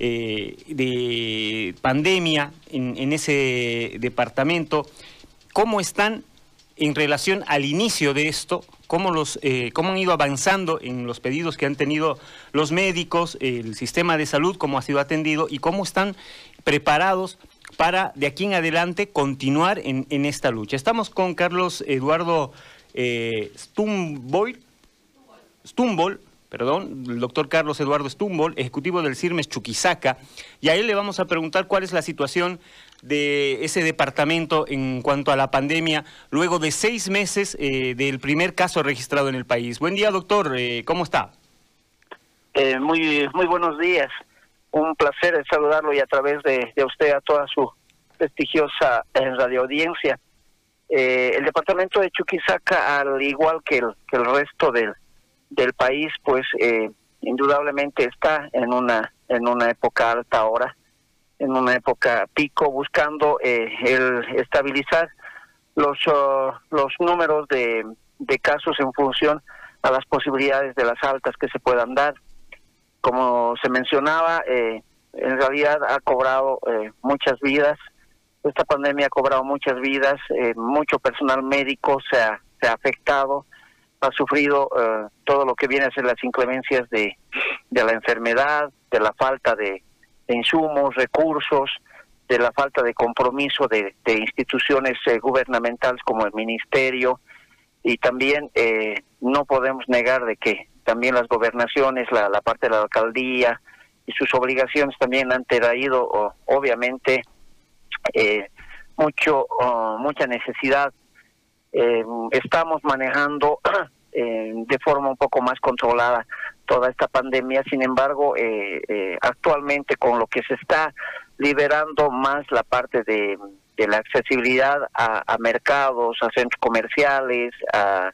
eh, de pandemia en, ese departamento, ¿cómo están en relación al inicio de esto? ¿Cómo, los, eh, ¿Cómo han ido avanzando en los pedidos que han tenido los médicos, el sistema de salud, cómo ha sido atendido y cómo están preparados para de aquí en adelante continuar en, esta lucha? Estamos con Carlos Eduardo eh, Stumboy, Stumbol, perdón, el doctor Carlos Eduardo Stumbol, ejecutivo del CIRMES Chuquisaca, y a él le vamos a preguntar cuál es la situación de ese departamento en cuanto a la pandemia, luego de seis meses eh, del primer caso registrado en el país. Buen día, doctor, eh, ¿cómo está? Eh, muy, muy buenos días. Un placer saludarlo y a través de, usted a toda su prestigiosa radioaudiencia. el departamento de Chuquisaca, al igual que el, que el resto del del país, pues eh, indudablemente está en una en una época alta ahora, en una época pico, buscando eh, el estabilizar los uh, los números de, de casos en función a las posibilidades de las altas que se puedan dar. Como se mencionaba, eh, en realidad ha cobrado muchas vidas. Esta pandemia ha cobrado muchas vidas, mucho personal médico se ha, se ha afectado, ha sufrido eh, todo lo que viene a ser las inclemencias de, la enfermedad, de la falta de, insumos, recursos, de la falta de compromiso de, instituciones eh, gubernamentales como el ministerio. Y también eh, no podemos negar de que también las gobernaciones, la, la parte de la alcaldía y sus obligaciones también han traído obviamente mucho mucha necesidad estamos manejando Eh, de forma un poco más controlada toda esta pandemia. Sin embargo, eh, eh, actualmente con lo que se está liberando más la parte de, la accesibilidad a, mercados, a centros comerciales, a,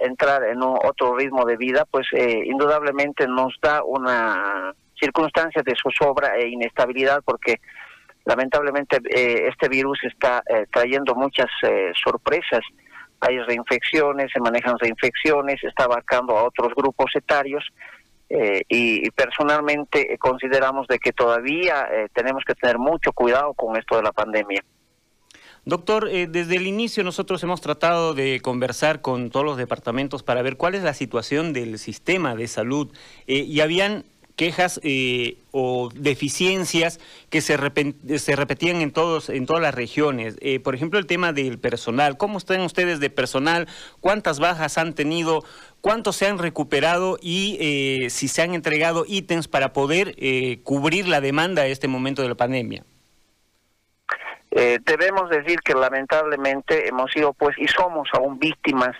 entrar en un otro ritmo de vida, pues indudablemente nos da una circunstancia de zozobra e inestabilidad porque lamentablemente este virus está trayendo muchas sorpresas hay reinfecciones, se manejan reinfecciones, está abarcando a otros grupos etarios eh, y, personalmente eh, consideramos de que todavía eh, tenemos que tener mucho cuidado con esto de la pandemia. Doctor, desde el inicio nosotros hemos tratado de conversar con todos los departamentos para ver cuál es la situación del sistema de salud y habían quejas eh, o deficiencias que se, se repetían en todos en todas las regiones. Eh, por ejemplo, el tema del personal. ¿Cómo están ustedes de personal? ¿Cuántas bajas han tenido? ¿Cuántos se han recuperado? Y eh, si se han entregado ítems para poder cubrir la demanda a este momento de la pandemia. debemos decir que lamentablemente hemos sido pues y somos aún víctimas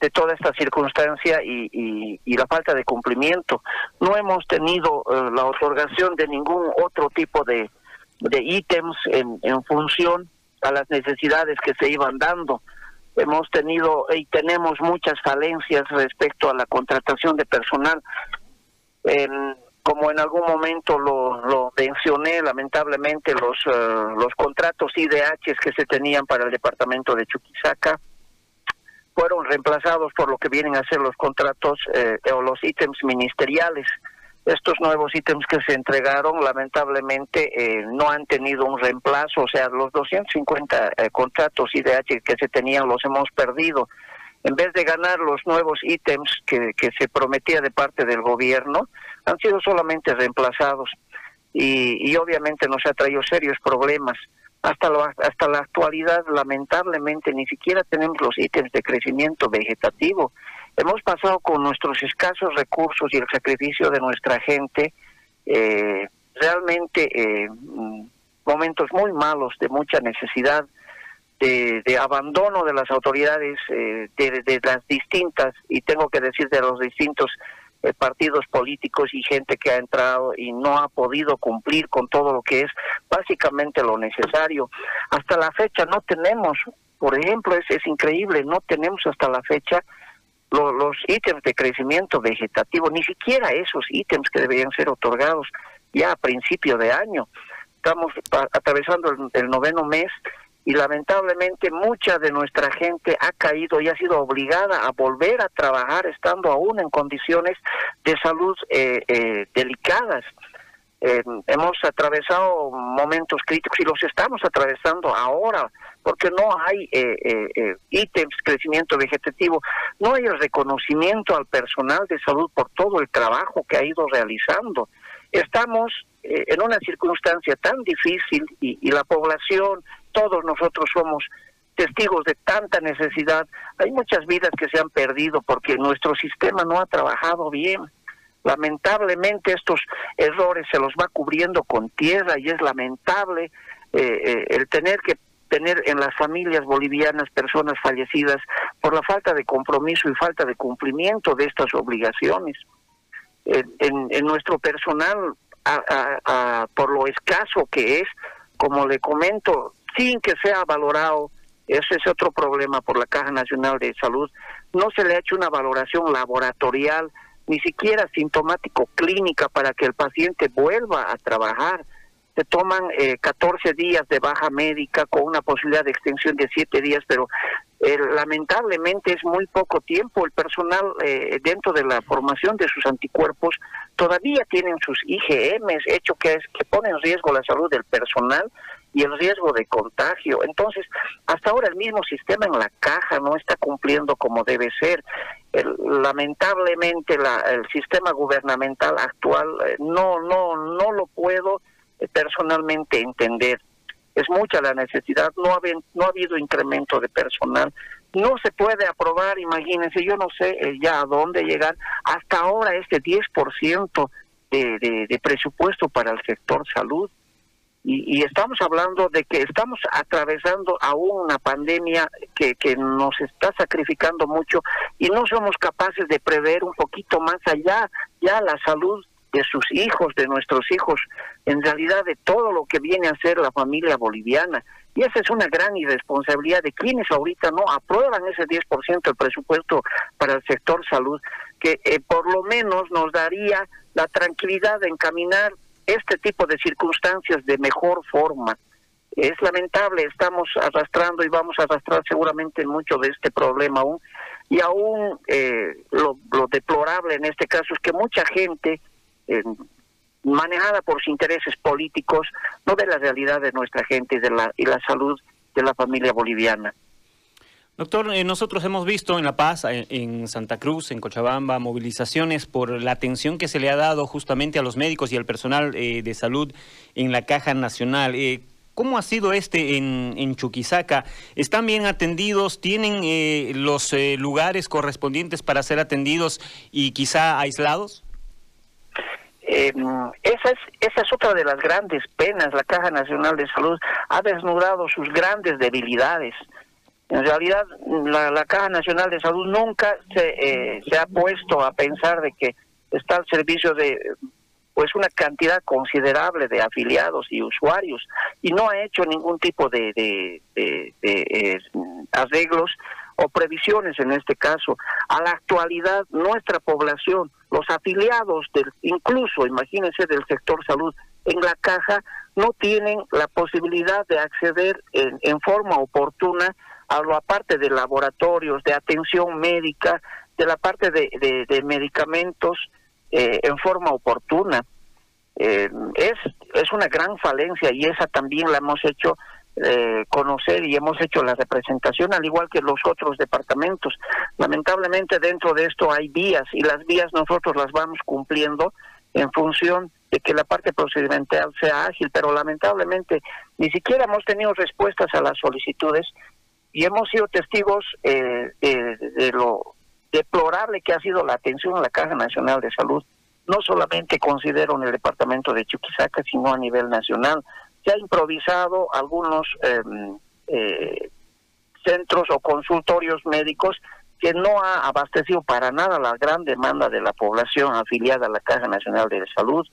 de toda esta circunstancia y, la falta de cumplimiento. No hemos tenido eh, la otorgación de ningún otro tipo de, de ítems en, en función a las necesidades que se iban dando. Hemos tenido y tenemos muchas falencias respecto a la contratación de personal. como en algún momento lo, lo mencioné, lamentablemente los, eh, los contratos IDH que se tenían para el departamento de Chuquisaca, fueron reemplazados por lo que vienen a ser los contratos eh, o los ítems ministeriales. Estos nuevos ítems que se entregaron lamentablemente eh, no han tenido un reemplazo, o sea, los 250 eh, contratos IDH que se tenían los hemos perdido. En vez de ganar los nuevos ítems que, que se prometía de parte del gobierno, han sido solamente reemplazados y, y obviamente nos ha traído serios problemas hasta, lo, hasta la actualidad, lamentablemente, ni siquiera tenemos los ítems de crecimiento vegetativo. Hemos pasado con nuestros escasos recursos y el sacrificio de nuestra gente, eh, realmente eh, momentos muy malos de mucha necesidad, de, abandono de las autoridades, eh, de las distintas, y tengo que decir de los distintos eh, partidos políticos y gente que ha entrado y no ha podido cumplir con todo lo que es básicamente lo necesario. Hasta la fecha no tenemos, por ejemplo, es, es increíble, no tenemos hasta la fecha los ítems de crecimiento vegetativo, ni siquiera esos ítems que deberían ser otorgados ya a principio de año. Estamos atravesando el noveno mes y lamentablemente mucha de nuestra gente ha caído y ha sido obligada a volver a trabajar estando aún en condiciones de salud eh, eh, delicadas. Eh, hemos atravesado momentos críticos y los estamos atravesando ahora, porque no hay eh, eh, ítems, crecimiento vegetativo, no hay el reconocimiento al personal de salud por todo el trabajo que ha ido realizando. Estamos en una circunstancia tan difícil y, y la población, todos nosotros somos testigos de tanta necesidad. Hay muchas vidas que se han perdido porque nuestro sistema no ha trabajado bien. Lamentablemente estos errores se los va cubriendo con tierra y es lamentable eh, eh, el tener que tener en las familias bolivianas personas fallecidas por la falta de compromiso y falta de cumplimiento de estas obligaciones. En, nuestro personal, por lo escaso que es, como le comento, sin que sea valorado, ese es otro problema por la Caja Nacional de Salud, no se le ha hecho una valoración laboratorial ni siquiera sintomático clínica para que el paciente vuelva a trabajar. Se toman eh, 14 días de baja médica con una posibilidad de extensión de 7 días, pero eh, lamentablemente es muy poco tiempo. El personal eh, dentro de la formación de sus anticuerpos todavía tienen sus IgMs, hecho que, es, que pone en riesgo la salud del personal y el riesgo de contagio. Entonces, hasta ahora el mismo sistema en la caja no está cumpliendo como debe ser. lamentablemente la, el sistema gubernamental actual eh, no no no lo puedo eh, personalmente entender. Es mucha la necesidad, no ha, no ha habido incremento de personal, no se puede aprobar, imagínense, yo no sé eh, ya a dónde llegar. Hasta ahora este 10% de, de, de presupuesto para el sector salud y, estamos hablando de que estamos atravesando aún una pandemia que, que nos está sacrificando mucho y no somos capaces de prever un poquito más allá ya la salud de sus hijos, de nuestros hijos, en realidad de todo lo que viene a ser la familia boliviana. Y esa es una gran irresponsabilidad de quienes ahorita no aprueban ese 10% del presupuesto para el sector salud, que eh, por lo menos nos daría la tranquilidad de encaminar este tipo de circunstancias de mejor forma. Es lamentable, estamos arrastrando y vamos a arrastrar seguramente mucho de este problema aún. Y aún eh, lo, deplorable en este caso es que mucha gente, eh, manejada por sus intereses políticos, no ve la realidad de nuestra gente y, de la, y la salud de la familia boliviana. Doctor, eh, nosotros hemos visto en La Paz, en, Santa Cruz, en Cochabamba, movilizaciones por la atención que se le ha dado justamente a los médicos y al personal eh, de salud en la Caja Nacional. ¿Cómo ha sido este en, en, Chuquisaca? ¿Están bien atendidos? ¿Tienen los lugares correspondientes para ser atendidos y quizá aislados? Esa, es, esa es otra de las grandes penas. La Caja Nacional de Salud ha desnudado sus grandes debilidades. En realidad, la, Caja Nacional de Salud nunca se, eh, se ha puesto a pensar de que está al servicio de pues una cantidad considerable de afiliados y usuarios y no ha hecho ningún tipo de, de, eh, arreglos o previsiones en este caso. A la actualidad, nuestra población, los afiliados, del, incluso, imagínense, del sector salud, en la caja, no tienen la posibilidad de acceder en, en forma oportuna hablo aparte de laboratorios, de atención médica, de la parte de, de, medicamentos eh, en forma oportuna. Eh, es, es una gran falencia y esa también la hemos hecho eh, conocer y hemos hecho la representación al igual que los otros departamentos. Lamentablemente dentro de esto hay vías y las vías nosotros las vamos cumpliendo en función de que la parte procedimental sea ágil, pero lamentablemente ni siquiera hemos tenido respuestas a las solicitudes y hemos sido testigos eh, de, lo deplorable que ha sido la atención a la Caja Nacional de Salud, no solamente considero en el departamento de Chuquisaca, sino a nivel nacional. Se ha improvisado algunos em, eh, centros o consultorios médicos que no ha abastecido para nada la gran demanda de la población afiliada a la Caja Nacional de Salud.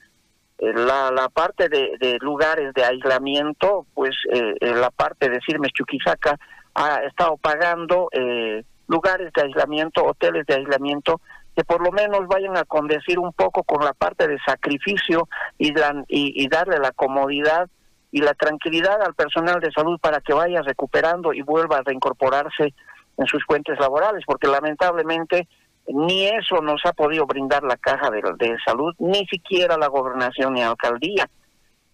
Eh, la, la parte de, de, lugares de aislamiento, pues la parte de Sirmes Chuquisaca ha estado pagando eh, lugares de aislamiento, hoteles de aislamiento, que por lo menos vayan a condecir un poco con la parte de sacrificio y, y, darle la comodidad y la tranquilidad al personal de salud para que vaya recuperando y vuelva a reincorporarse en sus fuentes laborales, porque lamentablemente ni eso nos ha podido brindar la caja de, de salud, ni siquiera la gobernación ni alcaldía.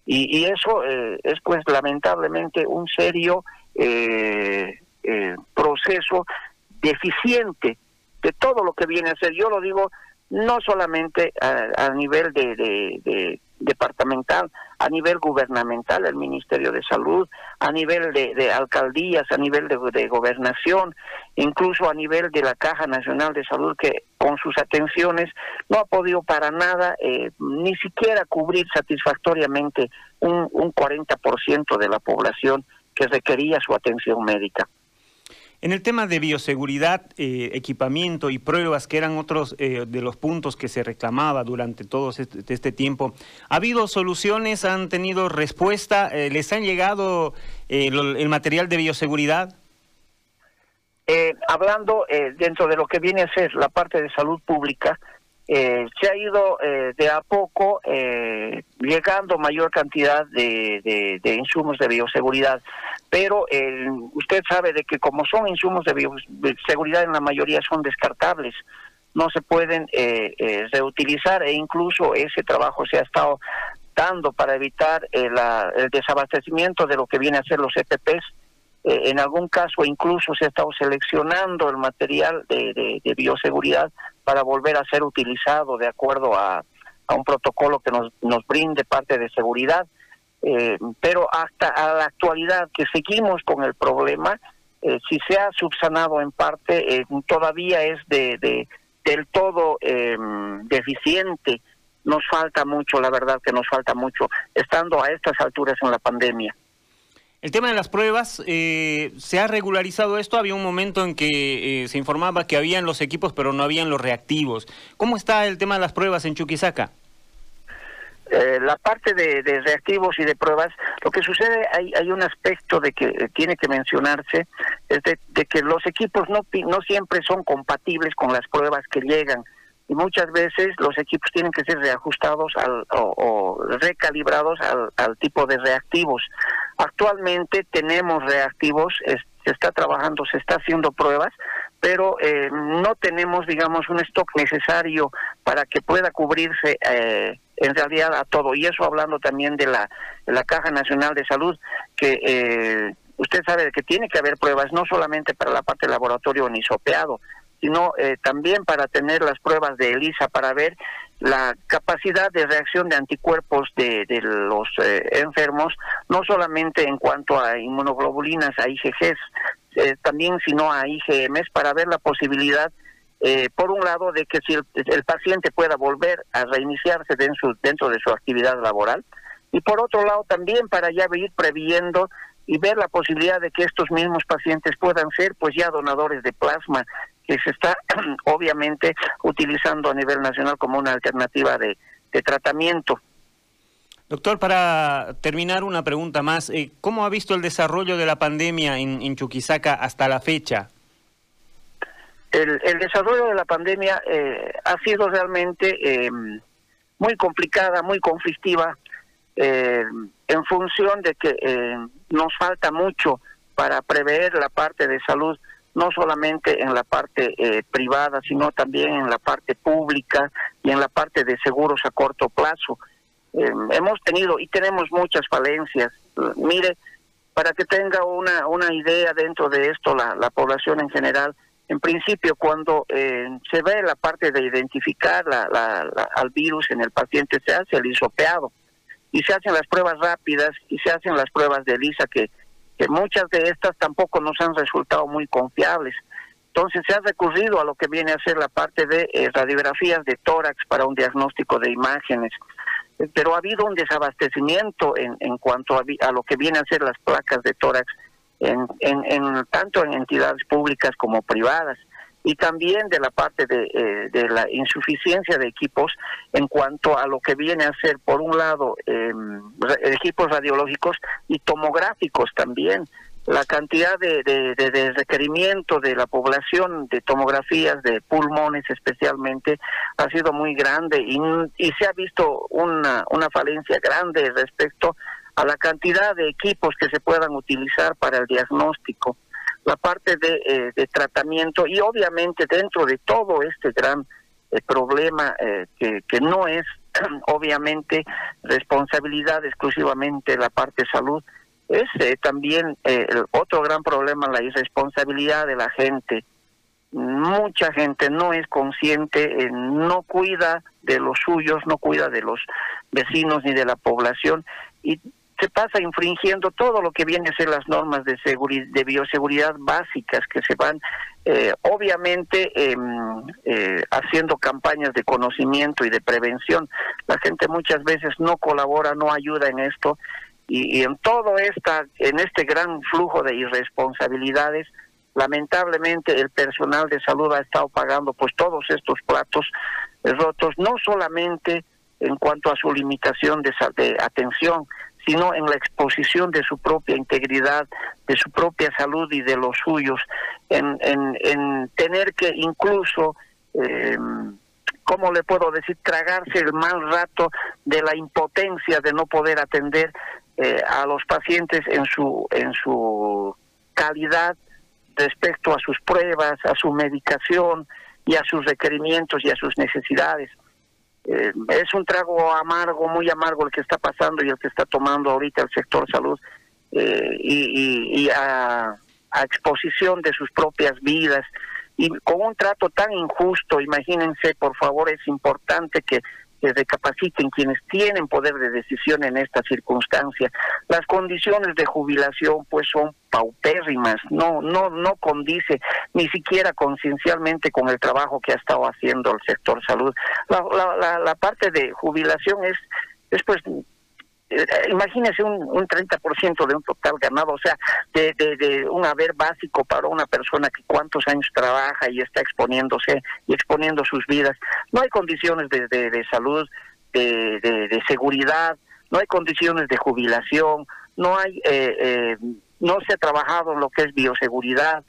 Y, y eso eh, es pues lamentablemente un serio eh, eh, proceso deficiente de todo lo que viene a ser. Yo lo digo no solamente a, nivel de, de, departamental, a nivel gubernamental, el Ministerio de Salud, a nivel de, alcaldías, a nivel de, gobernación, incluso a nivel de la Caja Nacional de Salud, que con sus atenciones no ha podido para nada eh, ni siquiera cubrir satisfactoriamente un, un 40% de la población que requería su atención médica. En el tema de bioseguridad, eh, equipamiento y pruebas, que eran otros eh, de los puntos que se reclamaba durante todo este, este tiempo, ¿ha habido soluciones? ¿Han tenido respuesta? Eh, ¿Les han llegado el material de bioseguridad? hablando dentro de lo que viene a ser la parte de salud pública, eh, se ha ido eh, de a poco eh, llegando mayor cantidad de, de, insumos de bioseguridad, pero usted sabe de que como son insumos de bioseguridad en la mayoría son descartables, no se pueden reutilizar e incluso ese trabajo se ha estado dando para evitar el desabastecimiento de lo que viene a ser los EPPs. En algún caso incluso se ha estado seleccionando el material de, de bioseguridad para volver a ser utilizado de acuerdo a, un protocolo que nos, nos brinde parte de seguridad. Eh, pero hasta a la actualidad que seguimos con el problema, eh, si se ha subsanado en parte, eh, todavía es de, de del todo deficiente. Nos falta mucho, la verdad que nos falta mucho, estando a estas alturas en la pandemia. El tema de las pruebas, eh, ¿se ha regularizado esto? Había un momento en que eh, se informaba que habían los equipos, pero no habían los reactivos. ¿Cómo está el tema de las pruebas en Chuquisaca? Eh, la parte de, reactivos y de pruebas, lo que sucede, hay, hay un aspecto de que tiene que mencionarse, es de, que los equipos no, no siempre son compatibles con las pruebas que llegan y muchas veces los equipos tienen que ser reajustados al, o, recalibrados al, tipo de reactivos. Actualmente tenemos reactivos, se está trabajando, se está haciendo pruebas, pero eh, no tenemos, digamos, un stock necesario para que pueda cubrirse eh, en realidad a todo. Y eso hablando también de la, la Caja Nacional de Salud, que eh, usted sabe que tiene que haber pruebas no solamente para la parte laboratorio ni sopeado, sino también para tener las pruebas de ELISA para ver la capacidad de reacción de anticuerpos de, de los eh, enfermos, no solamente en cuanto a inmunoglobulinas, a IgGs, eh, también sino a IgMs, para ver la posibilidad, eh, por un lado, de que si el, paciente pueda volver a reiniciarse dentro, dentro de su actividad laboral, y por otro lado también para ya ir previendo y ver la posibilidad de que estos mismos pacientes puedan ser pues ya donadores de plasma que se está obviamente utilizando a nivel nacional como una alternativa de, tratamiento. Doctor, para terminar una pregunta más, eh, ¿cómo ha visto el desarrollo de la pandemia en, Chuquisaca hasta la fecha? El, desarrollo de la pandemia eh, ha sido realmente em, muy complicada, muy conflictiva, eh, en función de que nos falta mucho para prever la parte de salud no solamente en la parte eh, privada, sino también en la parte pública y en la parte de seguros a corto plazo. Eh, hemos tenido y tenemos muchas falencias. Mire, para que tenga una, una idea dentro de esto la, la población en general, en principio cuando eh, se ve la parte de identificar la, la, al virus en el paciente, se hace el isopeado y se hacen las pruebas rápidas y se hacen las pruebas de ELISA que muchas de estas tampoco nos han resultado muy confiables. Entonces se ha recurrido a lo que viene a ser la parte de eh, radiografías de tórax para un diagnóstico de imágenes. Eh, pero ha habido un desabastecimiento en, en cuanto a, lo que viene a ser las placas de tórax, en, en tanto en entidades públicas como privadas y también de la parte de, eh, de, la insuficiencia de equipos en cuanto a lo que viene a ser, por un lado, eh, equipos radiológicos y tomográficos también. La cantidad de, de, requerimiento de la población de tomografías de pulmones especialmente ha sido muy grande y, y se ha visto una, una falencia grande respecto a la cantidad de equipos que se puedan utilizar para el diagnóstico la parte de, de tratamiento y obviamente dentro de todo este gran problema que, que no es obviamente responsabilidad exclusivamente la parte salud, es también otro gran problema la irresponsabilidad de la gente. Mucha gente no es consciente, no cuida de los suyos, no cuida de los vecinos ni de la población y se pasa infringiendo todo lo que viene a ser las normas de de bioseguridad básicas que se van eh, obviamente em, eh, haciendo campañas de conocimiento y de prevención. La gente muchas veces no colabora, no ayuda en esto y, y en todo esta, en este gran flujo de irresponsabilidades lamentablemente el personal de salud ha estado pagando pues todos estos platos rotos, no solamente en cuanto a su limitación de atención, sino en la exposición de su propia integridad, de su propia salud y de los suyos, en, en, en tener que incluso, eh, ¿cómo le puedo decir?, tragarse el mal rato de la impotencia de no poder atender eh, a los pacientes en su, en su calidad respecto a sus pruebas, a su medicación y a sus requerimientos y a sus necesidades. Eh, es un trago amargo, muy amargo el que está pasando y el que está tomando ahorita el sector salud eh, y, a, exposición de sus propias vidas. Y con un trato tan injusto, imagínense, por favor, es importante que que recapaciten quienes tienen poder de decisión en esta circunstancia. Las condiciones de jubilación pues son paupérrimas, no no no condice ni siquiera conciencialmente con el trabajo que ha estado haciendo el sector salud. La, la, la, parte de jubilación es es pues imagínese un, un 30% de un total ganado, o sea, de, de, un haber básico para una persona que cuántos años trabaja y está exponiéndose y exponiendo sus vidas. No hay condiciones de, de, salud, de, de, seguridad, no hay condiciones de jubilación, no hay, eh, eh, no se ha trabajado en lo que es bioseguridad.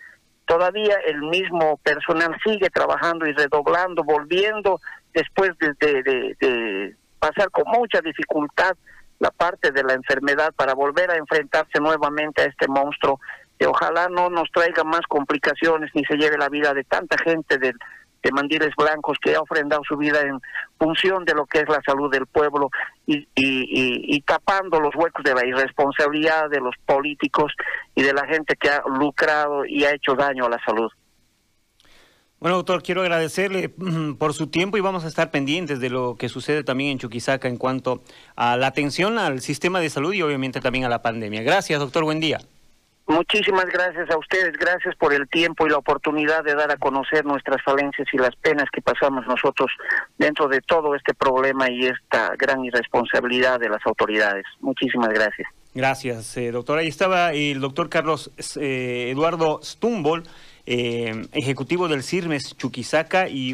Todavía el mismo personal sigue trabajando y redoblando, volviendo después de, de pasar con mucha dificultad la parte de la enfermedad para volver a enfrentarse nuevamente a este monstruo que ojalá no nos traiga más complicaciones ni se lleve la vida de tanta gente de, de mandiles blancos que ha ofrendado su vida en función de lo que es la salud del pueblo y, y, y, tapando los huecos de la irresponsabilidad de los políticos y de la gente que ha lucrado y ha hecho daño a la salud. Bueno, doctor, quiero agradecerle mm, por su tiempo y vamos a estar pendientes de lo que sucede también en Chuquisaca en cuanto a la atención al sistema de salud y obviamente también a la pandemia. Gracias, doctor, buen día. Muchísimas gracias a ustedes, gracias por el tiempo y la oportunidad de dar a conocer nuestras falencias y las penas que pasamos nosotros dentro de todo este problema y esta gran irresponsabilidad de las autoridades. Muchísimas gracias. Gracias, eh, doctor. Ahí estaba el doctor Carlos eh, Eduardo Stumbol eh, ejecutivo del CIRMES Chuquisaca y